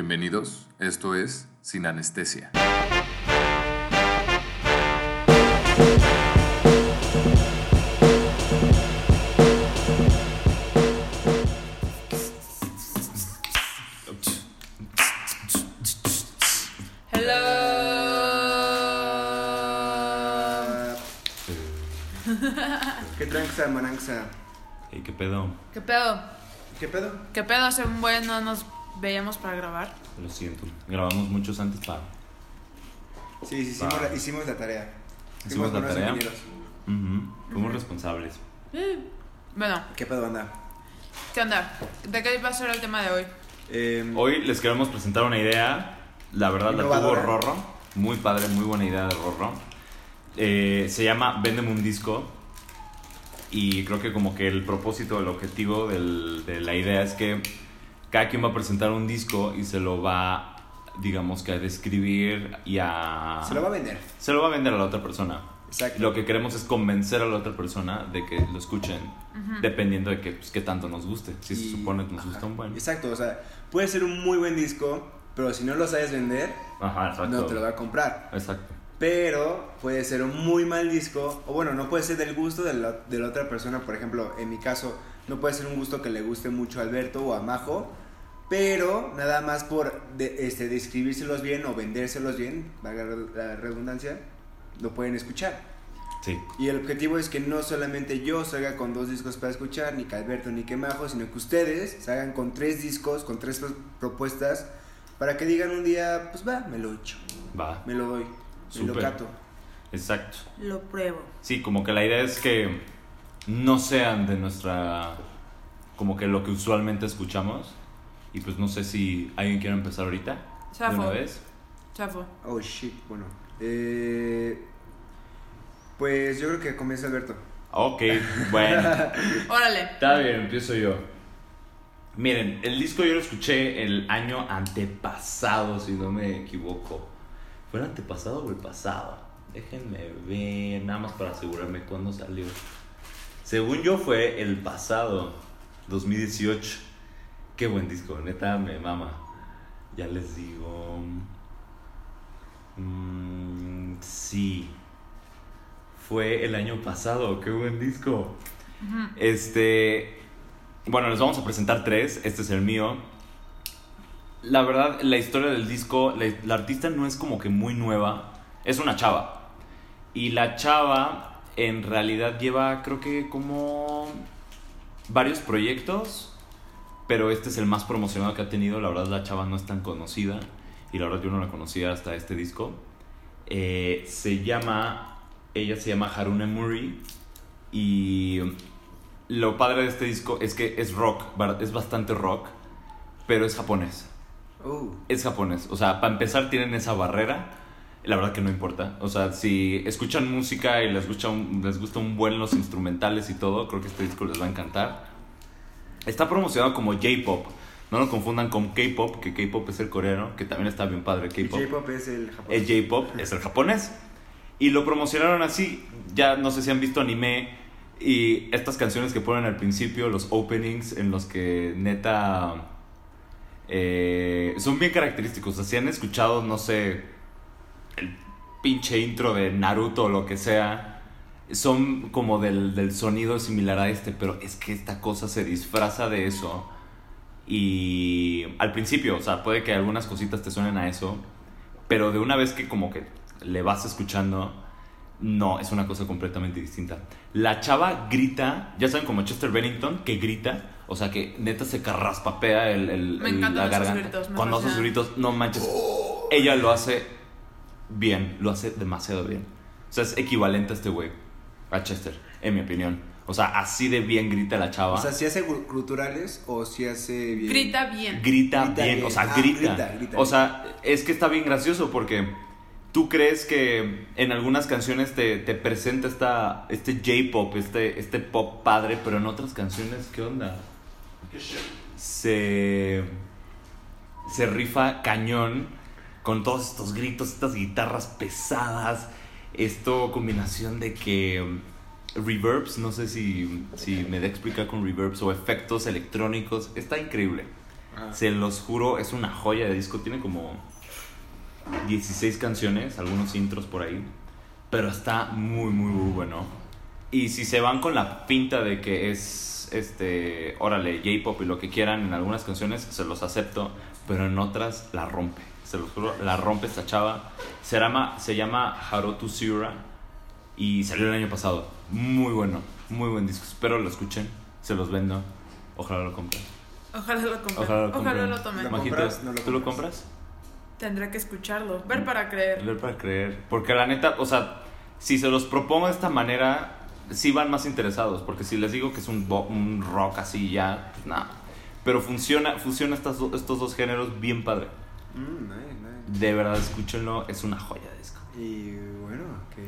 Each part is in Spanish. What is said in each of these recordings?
Bienvenidos, esto es Sin Anestesia. Hello. ¿Qué tranza, maranza? Ey, ¿Qué pedo? ¿Qué pedo? ¿Qué pedo? ¿Qué pedo? Hace un buen no nos veíamos para grabar. Lo siento. Grabamos muchos antes para. Sí, sí, hicimos, Va. la, hicimos la tarea. Hicimos la buenos tarea. ingenieros. Ujú, Fuimos responsables. Bueno, ¿Qué pedo, anda? ¿qué onda? ¿De qué va a ser el tema de hoy? Eh, Hoy les queremos presentar una idea. La verdad la tuvo. Rorro. Muy padre, muy buena idea de Rorro. Eh, se llama Véndeme un disco. Y creo que como que el propósito, el objetivo del- de la idea es que cada quien va a presentar un disco y se lo va, digamos que a describir y a... se lo va a vender. se lo va a vender a la otra persona. Exacto. Lo que queremos es convencer a la otra persona de que lo escuchen, dependiendo de que, pues, qué tanto nos guste. Si se supone que nos ajá. gusta un buen. Exacto, o sea, puede ser un muy buen disco, pero si no lo sabes vender, Ajá, no te lo va a comprar. Exacto. Pero puede ser un muy mal disco, o bueno, no puede ser del gusto de la, de la otra persona. Por ejemplo, en mi caso, no puede ser un gusto que le guste mucho a Alberto o a Majo, pero nada más por de- este, describírselos bien o vendérselos bien, valga la redundancia, lo pueden escuchar. Sí. Y el objetivo es que no solamente yo salga con dos discos para escuchar, ni que Alberto ni que Majo, sino que ustedes salgan con tres discos, con tres pro- propuestas, para que digan un día, pues va, me lo echo, Va. me lo doy, me lo cato. Exacto. Lo pruebo. Sí, como que la idea es que no sean de nuestra. Como que lo que usualmente escuchamos. Y pues no sé si alguien quiere empezar ahorita. De Chafo. una vez. Chafo. Oh shit, bueno. Eh, pues yo creo que comienza Alberto. Ok, bueno. Órale. Está bien, empiezo yo. Miren, el disco yo lo escuché el año antepasado, si no me equivoco. ¿Fue el antepasado o el pasado? Déjenme ver, nada más para asegurarme cuándo salió. Según yo fue el pasado, 2018. Qué buen disco, neta me mama. Ya les digo. Mm, sí. Fue el año pasado, qué buen disco. Este. Bueno, les vamos a presentar tres. Este es el mío. La verdad, la historia del disco, la, la artista no es como que muy nueva. Es una chava. Y la chava en realidad lleva, creo que como varios proyectos. Pero este es el más promocionado que ha tenido. La verdad, la chava no es tan conocida. Y la verdad, yo no la conocía hasta este disco. Eh, se llama. Ella se llama Haruna Murray. Y lo padre de este disco es que es rock, es bastante rock, pero es japonés. Uh, Es japonés. O sea, para empezar tienen esa barrera. La verdad que no importa. O sea, si escuchan música y les gusta un, les gusta un buen los instrumentales y todo, creo que este disco les va a encantar. Está promocionado como J-pop. No lo confundan con K-pop, que K-pop es el coreano, que también está bien padre K-pop. J-pop es el japonés. Es J-pop, es el japonés. Y lo promocionaron así. Ya no sé si han visto anime. Y estas canciones que ponen al principio, los openings, en los que neta. eh, son bien característicos. O sea, si han escuchado, no sé. El pinche intro de Naruto o lo que sea. Son como del, del sonido similar a este. Pero es que esta cosa se disfraza de eso. Y al principio, o sea, puede que algunas cositas te suenen a eso. Pero de una vez que como que le vas escuchando, no, es una cosa completamente distinta. La chava grita, ya saben como Chester Bennington, que grita, o sea que neta se carraspapea el, el- Me el- encantan la garganta. gritos, me Cuando hace sus gritos, no manches. Ella lo hace bien, lo hace demasiado bien. O sea, es equivalente a este güey, a Chester, en mi opinión. O sea, así de bien grita la chava. O sea, si hace guturales o si hace bien. Grita bien. grita, Grita bien, bien. o sea, Ah, grita. grita, grita O sea, es que está bien gracioso porque tú crees que en algunas canciones te, te presenta esta, este J-pop, este, este pop padre, pero en otras canciones, ¿qué onda? Se, se rifa cañón con todos estos gritos, estas guitarras pesadas, esto combinación de que mm, reverbs, no sé si, si me da explicar con reverbs o efectos electrónicos, está increíble. Ajá. Se los juro, es una joya de disco. Tiene como 16 canciones, algunos intros por ahí. Pero está muy, muy, muy bueno. Y si se van con la pinta de que es, este, órale, J-pop y lo que quieran en algunas canciones, se los acepto. Pero en otras la rompe. Se los juro, la rompe esta chava. Se llama, se llama Haruto Sura. Y salió el año pasado. Muy bueno, muy buen disco. Espero lo escuchen. Se los vendo. Ojalá lo compren. Ojalá lo compren. Ojalá lo Ojalá, compren. lo tomen. ¿Lo Majitos, compras? No lo ¿tú lo compras. Tendré que escucharlo. Ver para creer. Leer para creer. Porque la neta, o sea, si se los propongo de esta manera, sí van más interesados. Porque si les digo que es un, un rock así ya, pues nada. Pero funciona, funciona estas do- estos dos géneros bien padre. Mm, nice, nice. De verdad, escúchenlo, es una joya de disco. Y bueno, que.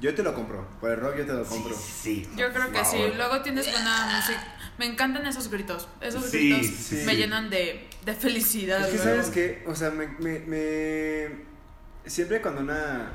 Yo te lo compro. Por el rock yo te lo compro. Sí, sí. Yo creo que sí. Luego tienes buena música. Me encantan esos gritos. Esos Sí, gritos sí, me llenan de, de felicidad. Es que luego. sabes que, o sea, me, me, me- Siempre cuando una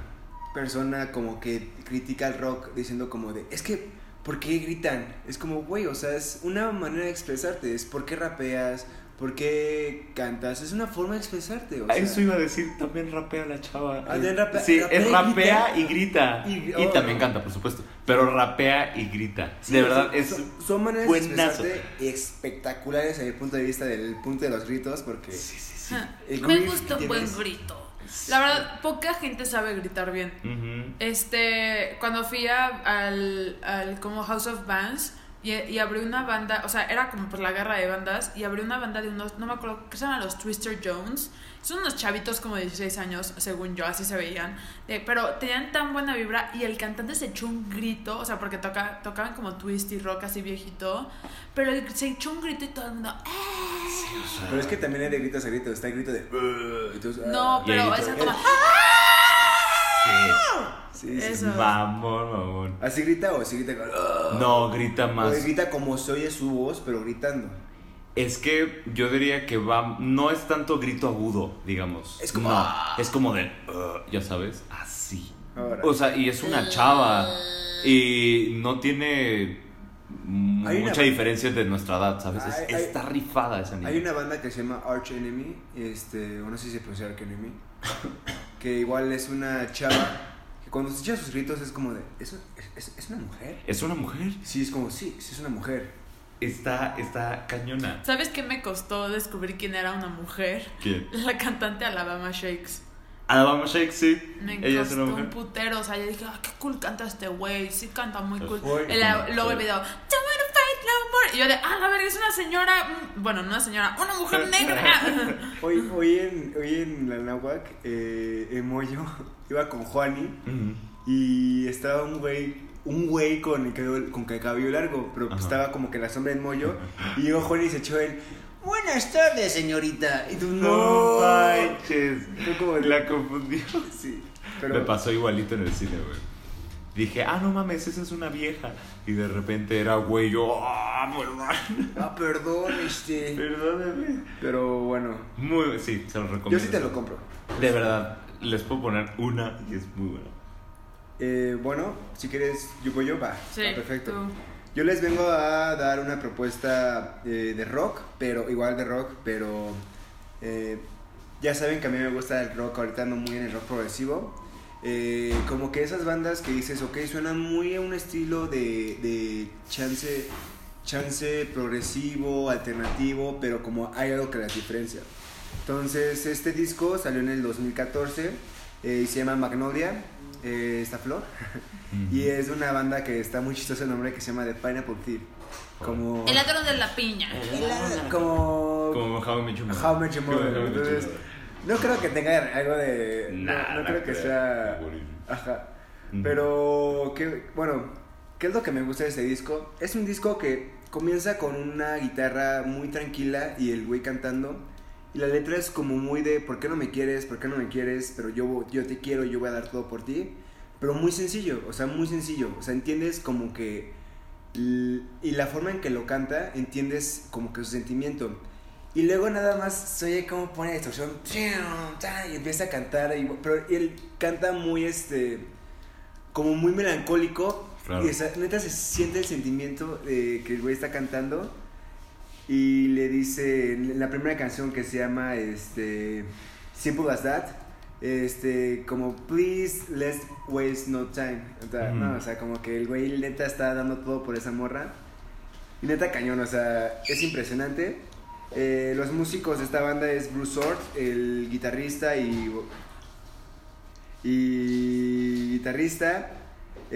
persona como que critica el rock diciendo como de, es que, ¿por qué gritan? Es como, güey, o sea, es una manera de expresarte, es por qué rapeas, por qué cantas, es una forma de expresarte, o A sea. eso iba a decir, también rapea la chava. Ah, también rapea- sí, rapea es y rapea grita. y grita. Y- Y, oh. también canta, por supuesto. Pero rapea y grita. Sí, de verdad, son- es son, son maneras buenazo. de expresarte espectaculares desde el punto de vista del punto de los gritos, porque Sí, sí, sí. Ah, Me gusta un buen grito. La verdad, poca gente sabe gritar bien. Ujú. Este, cuando fui a- al, al como House of Bands y, y abrí una banda, o sea, era como por la guerra de bandas, y abrí una banda de unos, no me acuerdo, que se llaman los Twister Jones. Son unos chavitos como de 16 años, según yo, así se veían. de- pero tenían tan buena vibra y el cantante se echó un grito, o sea, porque toca, tocaban como twist y rock así viejito, pero él se echó un grito y todo el mundo, "Ah". Pero es que también hay de gritos a gritos, está el grito de... Entonces, No, ah, pero grito esa de- como, sí, sí. Eso. Mamón, mamón. ¿Así grita o así grita? con, "Ah"? No, grita O más. grita como se oye su voz, pero gritando. Es que yo diría que va. No es tanto grito agudo, digamos. Es como- No, es como de. "Ugh", ya sabes, así. Ahora. O sea, y es una chava. Y no tiene una- mucha diferencia de nuestra edad, ¿sabes? Es- Hay- hay- está rifada esa niña. Hay una banda que se llama Arch Enemy, este, o no sé si se pronuncia Arch Enemy, que igual es una chava que cuando escucha sus gritos es como de, ¿es, es, es una mujer? Es una mujer. Sí, es como, sí, sí es una mujer. Está, está cañona. ¿sabes qué me costó descubrir quién era una mujer? ¿Quién? La cantante Alabama Shakes. Alabama Shake, sí. Me Ella es una un mujer. putero, o sea, yo dije, ah, qué cool canta este güey, sí canta muy cool. La- ¿cómo? luego el video, "Don't wanna fight no more", Y yo de, ah, la verga, es una señora, mm, bueno, no una señora, una mujer negra. Hoy, hoy, en, hoy en la Nahuac, eh, en Moyo, iba con Juani y estaba un güey, un güey con el cabello, con el cabello largo, pero pues Ajá. estaba como que la sombra en Moyo y llegó Juani y se echó él, buenas tardes señorita. Y tú, no, manches. La confundió. Sí, pero... Me pasó igualito en el cine, güey. Dije, ah, no mames, esa es una vieja. Y de repente era güey, yo, ah, perdón. Ah, perdón, este. Perdóname. Pero bueno, Muy, sí, se lo recomiendo. yo sí te lo compro. De verdad, les puedo poner una y es muy buena. Eh, bueno, si quieres, yo voy yo, va. Sí, va, perfecto. tú. Yo les vengo a dar una propuesta eh, de rock, pero igual de rock, pero eh, ya saben que a mí me gusta el rock, ahorita ando muy en el rock progresivo. Eh, como que esas bandas que dices, ok, suenan muy a un estilo de, de chance, chance progresivo, alternativo, pero como hay algo que las diferencia. Entonces, este disco salió en el 2014 eh, y se llama Magnolia, eh, esta flor. Y es una banda que está muy chistoso el nombre que se llama The Pineapple Thief. Como. El ladrón de la piña. El- como. Como How I Met Your Mother. How Your entonces. No creo que tenga algo de. no- Nah, no, no creo que sea. Ajá. Pero. Que, bueno, ¿qué es lo que me gusta de este disco? Es un disco que comienza con una guitarra muy tranquila y el güey cantando. Y la letra es como muy de ¿por qué no me quieres? ¿Por qué no me quieres? Pero yo, yo te quiero, yo voy a dar todo por ti. Pero muy sencillo, o sea, muy sencillo. O sea, entiendes como que... Y la forma en que lo canta, entiendes como que su sentimiento. Y luego nada más se oye cómo pone la distorsión. Y empieza a cantar. y- pero él canta muy, este... Como muy melancólico. Claro. Y esa- neta se siente el sentimiento de que el güey está cantando. Y le dice en la primera canción que se llama este Simple as That, este como please let's waste no time. O sea, Ujú. no, o sea, como que el güey neta está dando todo por esa morra. Y neta cañón, o sea, es impresionante. Eh, los músicos de esta banda es Bruce Sort, el guitarrista y y guitarrista.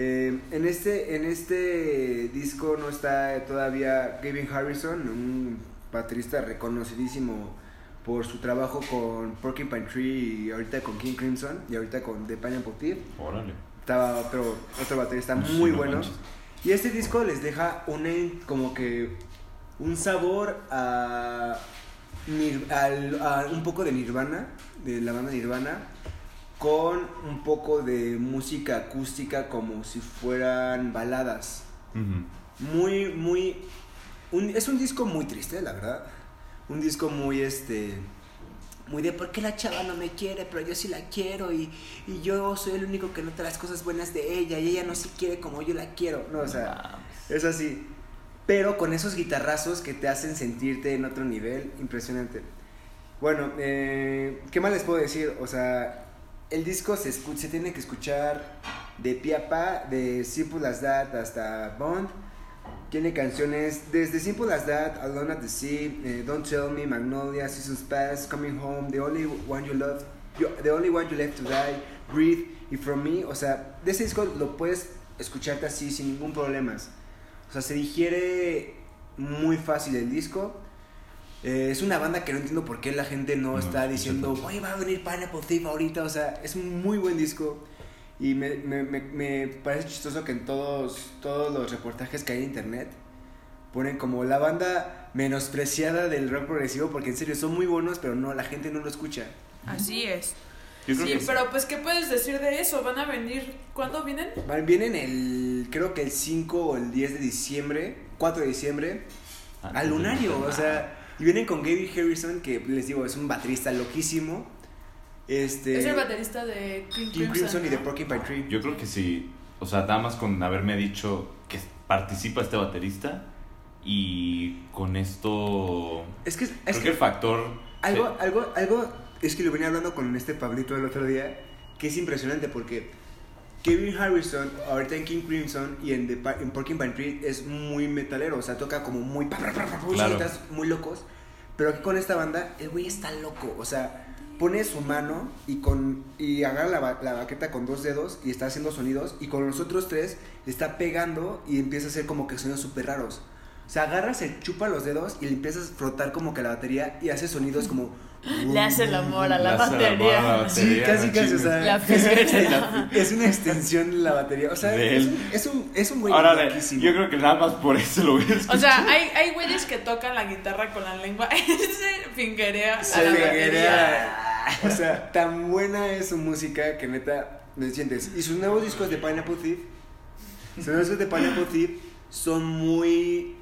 Eh, en, este, en este disco no está todavía Gavin Harrison, un baterista reconocidísimo por su trabajo con Porcupine Tree y ahorita con King Crimson y ahorita con The Pineapple Thief. Órale. Estaba otro, otro baterista Sí, muy no bueno. manches. Y este disco les deja un en- como que un sabor a, al- a un poco de Nirvana, de la banda Nirvana, con un poco de música acústica como si fueran baladas. Ujú. Muy, muy... un- es un disco muy triste, la verdad. Un disco muy, este... Muy de por qué la chava no me quiere, pero yo sí la quiero y, y yo soy el único que nota las cosas buenas de ella y ella no se quiere como yo la quiero. No, o sea, es así. Pero con esos guitarrazos que te hacen sentirte en otro nivel, impresionante. Bueno, eh, ¿qué más les puedo decir? O sea, el disco se, tiene que escuchar de pie a pa, de Simple as That hasta Bond. Tiene canciones desde Simple as That, Alone at the Sea, eh, Don't Tell Me, Magnolia, Seasons Pass, Coming Home, The Only One You Love, The Only One You Left to Die, Breathe y From Me. O sea, de ese disco lo puedes escucharte así sin ningún problema. O sea, se digiere muy fácil el disco. Eh, es una banda que no entiendo por qué la gente no, No, está diciendo, oye, va a venir Pineapple Thief ahorita. O sea, es un muy buen disco. Y me, me, me, me parece chistoso que en todos, todos los reportajes que hay en internet ponen como la banda menospreciada del rock progresivo, porque en serio son muy buenos, pero no, la gente no lo escucha. Así es. Yo creo Sí, que pero pues, ¿qué puedes decir de eso? ¿Van a venir? ¿Cuándo vienen? Van- Vienen el, creo que el 5 o el 10 de diciembre, 4 de diciembre, al lunario, o sea, y vienen con Gavin Harrison, que les digo, es un baterista loquísimo. Este, Es el baterista de King, King Crimson y de. Porcupine Tree. Yo creo que sí. O sea, nada más con haberme dicho que participa este baterista y con esto. Es que, es creo que que el factor. algo, algo, algo, es que lo venía hablando con este Pablito el otro día, que es impresionante porque Kevin Harrison, ahorita en King Crimson y en, The, Pa- en Porcupine Tree, es muy metalero, o sea, toca como muy, pa, pa, pa, pa, pa, Claro. muy locos, pero aquí con esta banda, el güey está loco, o sea, pone su mano y con y agarra la, ba- la baqueta con dos dedos y está haciendo sonidos y con los otros tres le está pegando y empieza a hacer como que sonidos súper raros. O sea, agarra, se chupa los dedos y le empiezas a frotar como que la batería y hace sonidos como... Le hace el amor a la batería. Sí, casi, casi, o sea, La es, una extensión de la batería. O sea, De es un, es un, es un güey Ahora, loquísimo. yo creo que nada más por eso lo voy a escuchar. O sea, hay, hay güeyes que tocan la guitarra con la lengua. Ese fingerea a Se la fingerea. batería. O sea, tan buena es su música que neta me sientes. Y sus nuevos discos de Pineapple Thief, sus nuevos discos de Pineapple Thief son muy,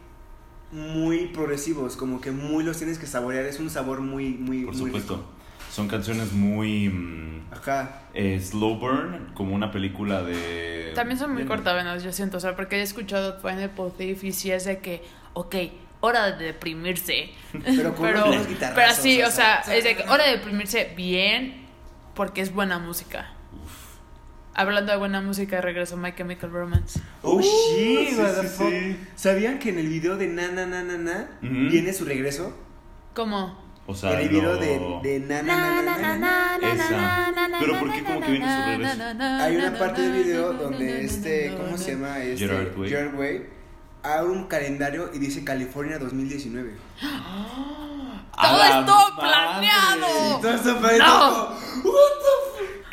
muy progresivos. Como que muy los tienes que saborear. Es un sabor muy, muy, Por muy supuesto. rico. Son canciones muy. mm, Ajá. eh, slow burn, como una película de. También son muy de- cortavenas, yo siento. O sea, porque he escuchado Pineapple Thief y sí es de que, ok, hora de deprimirse. Pero con pero, unos pero sí, o o sea, sea, es de que hora de deprimirse bien porque es buena música. Hablando de buena música, regreso My Chemical Romance. Oh, Uh, shit, sí, sí. ¿Sabían que en el video de Na Na Na Na Na Ujú. viene su regreso? ¿Cómo? O sea, en el video lo- de, de Na Na Na Na Na. Pero ¿por qué como que viene su regreso? Hay una parte del video donde este, ¿cómo se llama? Este, Gerard Way. Gerard Way abre un calendario y dice California 2019. ¡A ¡Todo madre! planeado! Todo esto parece ¡No!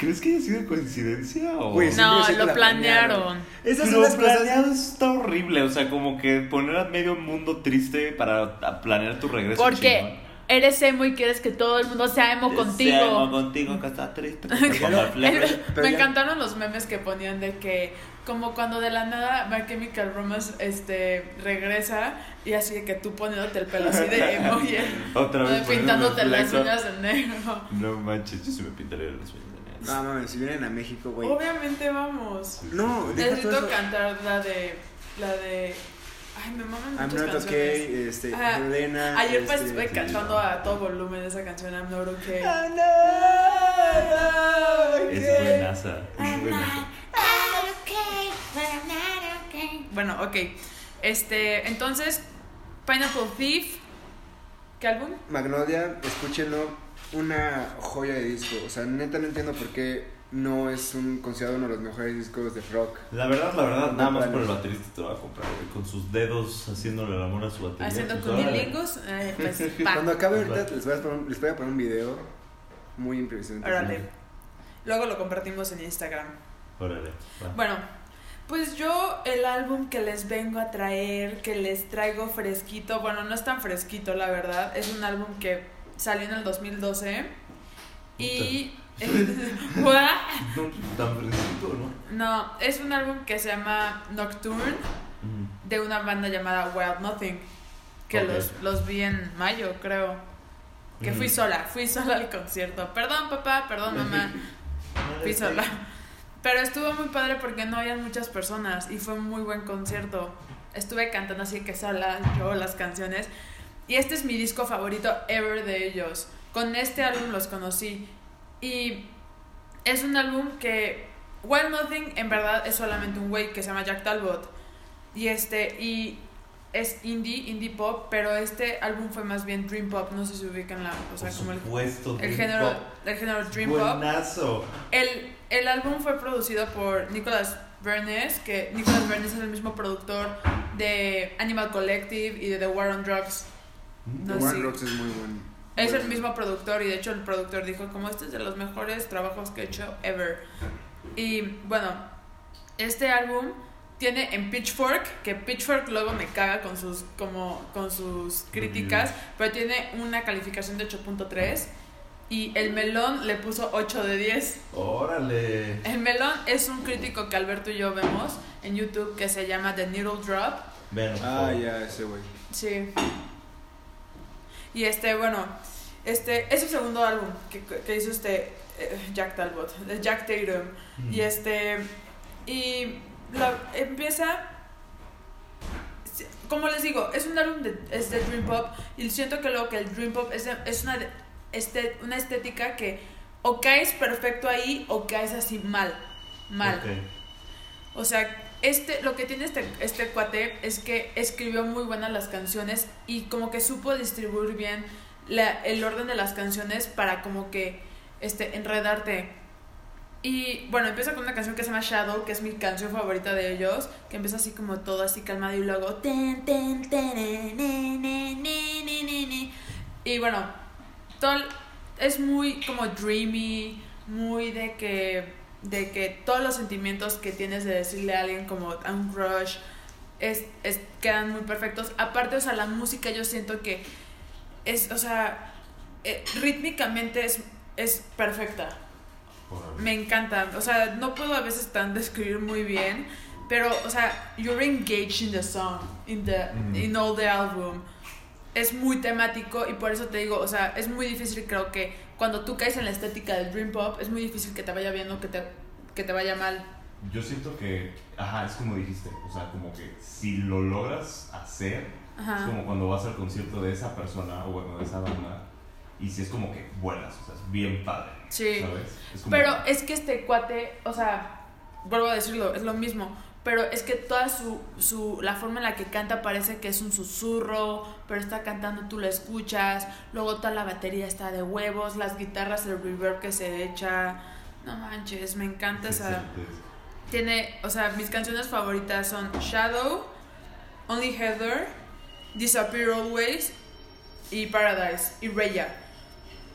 ¿Crees que haya sido coincidencia o.? Güey, No, lo la planearon. Esas cosas. planeado está horrible, o sea, como que poner a medio mundo triste para planear tu regreso. Porque chingón. eres emo y quieres que todo el mundo sea emo contigo. Seamos contigo, que está triste. lo- el me encantaron los memes que ponían de que como cuando de la nada My Chemical Romance este regresa y así de que tú poniéndote el pelo así de emo y él Otra vez pintándote las uñas de negro. No manches, yo sí me pintaría las uñas de negro. No mames, si vienen a México, güey. Obviamente vamos. No, Necesito eso. cantar la de la de Ay, me maman I'm muchas not canciones. okay, este. Ayer pues este, estuve sí, cantando a todo volumen esa canción I'm not okay. I'm not Es okay. buenaza. Es buena. Bueno, ok. Este, entonces, Pineapple Thief. ¿Qué álbum? Magnolia, escúchenlo, una joya de disco. O sea, neta no entiendo por qué no es un considerado uno de los mejores discos de rock. La verdad, la verdad, nada más por el baterista te va a comprar, güey, Con sus dedos haciéndole el amor a su batería. Haciendo pues, órale. cunilingus. Eh, pues. Cuando acabe ahorita les voy, a poner, un- les voy a poner un video muy impresionante. Órale. Luego lo compartimos en Instagram. Órale, va. Bueno, pues yo el álbum que les vengo a traer, que les traigo fresquito, bueno, no es tan fresquito la verdad, es un álbum que salió en el 2012 y... Tan fresquito, ¿no? no, es un álbum que se llama Nocturne Mm. de una banda llamada Wild Nothing, que los, los vi en mayo creo, que fui Mm. sola, fui sola al concierto. Perdón papá, perdón mamá. fui sola. Pero estuvo muy padre porque no había muchas personas y fue un muy buen concierto. Estuve cantando así que sola yo las canciones. Y este es mi disco favorito ever de ellos. Con este álbum los conocí. Y es un álbum que Wild Nothing en verdad es solamente un güey que se llama Jack Talbot. Y este, y es indie, indie pop, pero este álbum fue más bien dream pop. No sé si ubican la, o sea, Por como el, supuesto, el Dream género, Pop. el género dream pop. Buenazo. El, el álbum fue producido por Nicholas Bernes, que Nicholas Bernes es el mismo productor de Animal Collective y de The War on Drugs. No, One sí. Rocks es muy bueno. Es el mismo productor y de hecho el productor dijo como este es de los mejores trabajos que he hecho ever. Y bueno, este álbum tiene en Pitchfork, que Pitchfork luego me caga con sus como con sus críticas, pero tiene una calificación de 8.3 y el melón le puso 8 de 10. Órale. El melón es un crítico que Alberto y yo vemos en YouTube que se llama The Needle Drop. Ven, Ah, ya, ese güey. Sí. Y este, bueno, este es su segundo álbum que, que hizo este eh, Jack Talbot, de Jack Tatum. Mm. Y este, y la, empieza, como les digo, es un álbum de, es de Dream Pop y siento que lo que el Dream Pop es, de- es una, este, una estética que o caes perfecto ahí o caes así mal, mal. O sea, este, lo que tiene este, este cuate es que escribió muy buenas las canciones y como que supo distribuir bien la- el orden de las canciones para como que este, enredarte. Y bueno, empieza con una canción que se llama Shadow, que es mi canción favorita de ellos, que empieza así como todo así calmado y luego... Y bueno, todo es muy como dreamy, muy de que de que todos los sentimientos que tienes de decirle a alguien como a un crush es, es- quedan muy perfectos. Aparte, o sea, la música yo siento que es, o sea, eh, rítmicamente es, es perfecta. Me encanta. O sea, no puedo a veces tan describir muy bien, pero, o sea, you're engaged in the song, in, the, Mm. in all the album. Es muy temático y por eso te digo, o sea, es muy difícil, creo que cuando tú caes en la estética del dream pop, es muy difícil que te vaya bien o que te, que te vaya mal. Yo siento que, ajá, es como dijiste, o sea, como que si lo logras hacer, es Ajá. como cuando vas al concierto de esa persona o bueno, de esa banda, y si es como que buenas, o sea, es bien padre, Sí. ¿sabes? Es como Pero es que este cuate, o sea, vuelvo a decirlo, es lo mismo. Pero es que toda su, su, la forma en la que canta parece que es un susurro, pero está cantando, tú lo escuchas, luego toda la batería está de huevos, las guitarras, el reverb que se echa, no manches, me encanta esa... sí, sí. Tiene, o sea, mis canciones favoritas son Shadow, Only Heather, Disappear Always y Paradise y Raya.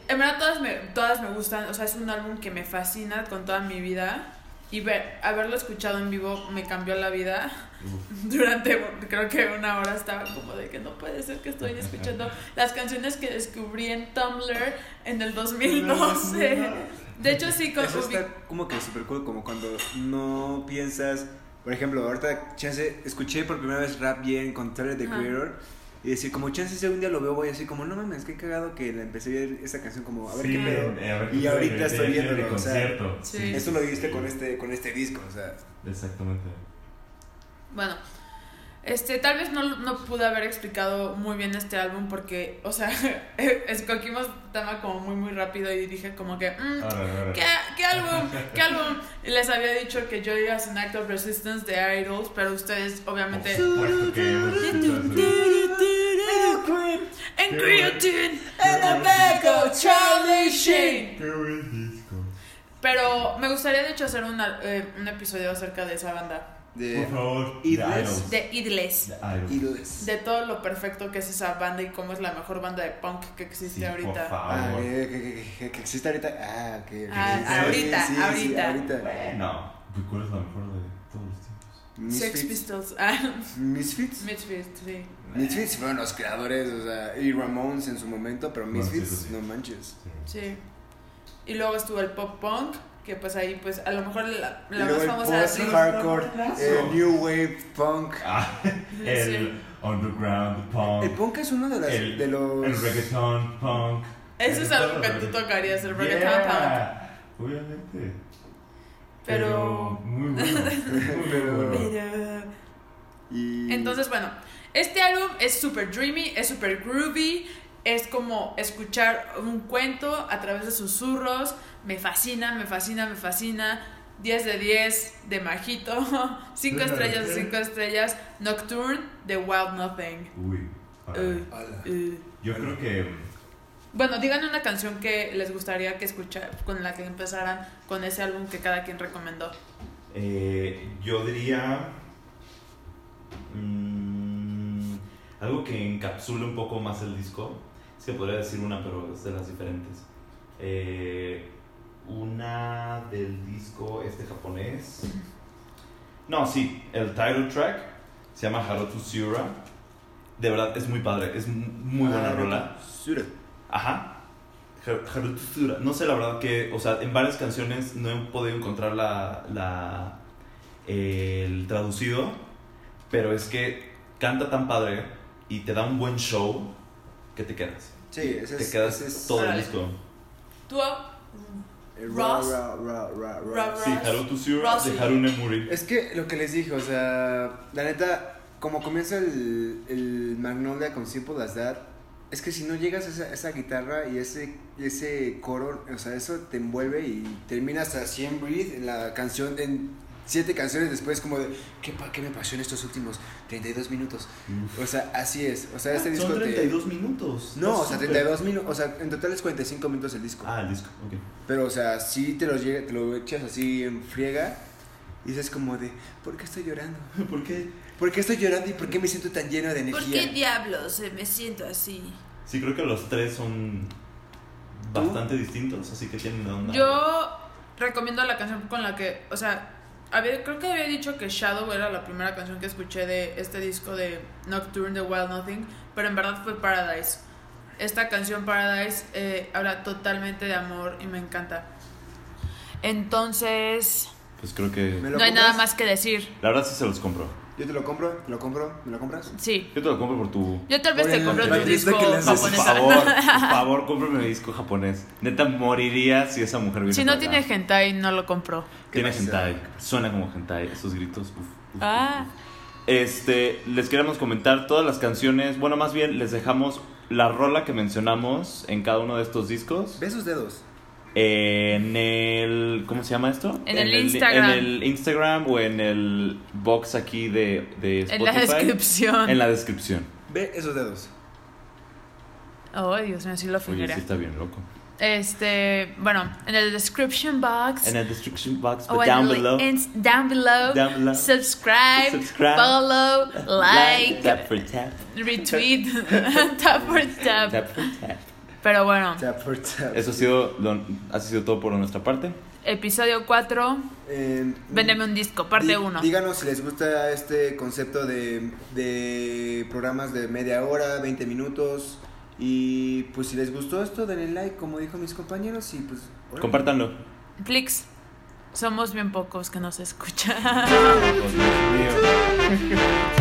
En verdad todas me, todas me gustan, o sea, es un álbum que me fascina con toda mi vida y ver, haberlo escuchado en vivo me cambió la vida. Durante creo que una hora estaba como de que no puede ser que estoy escuchando las canciones que descubrí en Tumblr en el 2012. De hecho sí, con, Eso está como que súper cool, como cuando no piensas, por ejemplo, ahorita chance, escuché por primera vez rap bien con Tyler the. Creator y decir como chance si algún día lo veo voy a decir como no mames, qué cagado que la empecé a ver esa canción como a ver Sí, qué pedo. eh, a ver Y ahorita estoy de viéndolo, o sea. Sí. Eso lo viste con este con este disco, o sea, Exactamente. Bueno, Este, tal vez no, no pude haber explicado muy bien este álbum porque, o sea, escogimos tema como muy, muy rápido y dije como que, mm, ¿qué, ¿qué álbum? ¿Qué álbum? Y les había dicho que yo iba a hacer un Act of Resistance de Idols, pero ustedes obviamente... Por supuesto que hemos escuchado eso. En creatine, en a bag of Charlie Sheen. Qué buen disco. Pero me gustaría de hecho hacer una, eh, un episodio acerca de esa banda. De Por favor. Idles. De Idles. Idols. Idles. De todo lo perfecto que es esa banda y cómo es la mejor banda de punk que existe Sí, ahorita. por Ah, favor. que, que, que, que existe ahorita. Ah, que. Ah, sí, ahorita, sí, ahorita. ahorita. Bueno, ¿cuál es la mejor de todos los tiempos? Sex. Pistols. Ah, Misfits. Misfits, sí. Misfits fueron los creadores, o sea, y Ramones en su momento, pero Bueno, sí, Misfits, sí. no manches. Sí. Y luego estuvo el pop punk, que pues ahí pues a lo mejor la, Y la luego más el famosa post sí. hardcore, el new wave punk. Ah, el underground punk. El punk es uno de, las, El- de los. El reggaeton punk. Eso es algo que tú tocarías, el reggaeton Yeah, Obviamente. Pero- Muy bueno. Muy Pero- bueno. Pero- Y... Entonces, bueno, este álbum es super dreamy, es super groovy, es como escuchar un cuento a través de susurros. Me fascina, me fascina, me fascina. 10 de 10 de Majito, 5 estrellas de 5 estrellas. Nocturne de Wild Nothing. Uy. Uh, uh. Yo creo que. Bueno, díganme una canción que les gustaría que escuchar, con la que empezaran con ese álbum que cada quien recomendó. eh, yo diría. mm, algo que encapsule un poco más el disco. Es que podría decir una, pero es de las diferentes. Eh, una del disco este japonés. No, sí, el title track se llama Haruto Sura. De verdad, es muy padre, es muy buena Ah, rola. Sura. Ajá. Har- Haruto Sura. No sé la verdad que, o sea, en varias canciones no he podido encontrar la, la, el traducido, pero es que canta tan padre y te da un buen show que te quedas. Sí, ese Te es. quedas ese es todo el disco. ¿Tú? Ross. ra, ra. Ross. Sí, Haruto Sura Rossi. de Harune Muri. Es que lo que les dije, o sea, la neta, como comienza el, el Magnolia con Simple as That, es que si no llegas a esa, esa guitarra y ese, ese coro, o sea, eso te envuelve y terminas así en Breathe, en la canción, en siete canciones después, como de, ¿qué, pa- qué me pasó en estos últimos 32 minutos? O sea, así es, o sea, este disco Son te- 32 minutos. No, Está o sea, súper. 32 minutos, o sea, en total es 45 minutos el disco. Ah, el disco, ok. Pero, o sea, sí te lo, llega, te lo echas así en friega y dices como de, ¿por qué estoy llorando? ¿Por qué? ¿Por qué estoy llorando y por qué me siento tan lleno de ¿Por energía? qué diablos me siento así? Sí, creo que los tres son bastante distintos, así que tienen una onda. Yo recomiendo la canción con la que, o sea, había, creo que había dicho que Shadow era la primera canción que escuché de este disco de Nocturne de Wild Nothing, pero en verdad fue Paradise. Esta canción Paradise eh, habla totalmente de amor y me encanta. Entonces, Pues creo que. ¿Me lo no hay nada más que decir. La verdad sí se los compro. Yo te lo compro, te lo compro, ¿me lo compras? Sí. Yo te lo compro por tu. Yo tal vez te compro tu disco haces Por japonés. favor, por favor, cómprame mi disco japonés. Neta, moriría si esa mujer viene Si no para tiene acá. hentai, no lo compro. Tiene ¿Qué hentai. Suena como hentai, esos gritos. uf, uf, uf, Ah. uf. Este, les queremos comentar todas las canciones. Bueno, más bien les dejamos la rola que mencionamos en cada uno de estos discos. Ve sus dedos. En el. ¿Cómo se llama esto? En el Instagram. En el Instagram o en el box aquí de, de En la Spotify. descripción. En la descripción. Ve esos dedos. Oh, Dios mío, sí lo Oye, fingiría. sí está bien loco. Este, bueno, en el description box. En el description box, but en down el below. down below. Down below. Subscribe, Subscribe. follow, like, tap for tap. retweet, tap for tap. Tap for tap. Pero bueno. Eso ha sido, lo- ha sido todo por nuestra parte. episodio 4, Eh, véndeme un disco, parte di- 1. Díganos si les gusta este concepto de, de programas de media hora, 20 minutos. Y pues si les gustó esto, denle like, como dijo mis compañeros. Y pues. Compártanlo. Flix, somos bien pocos que nos escuchan. Oh, Dios mío.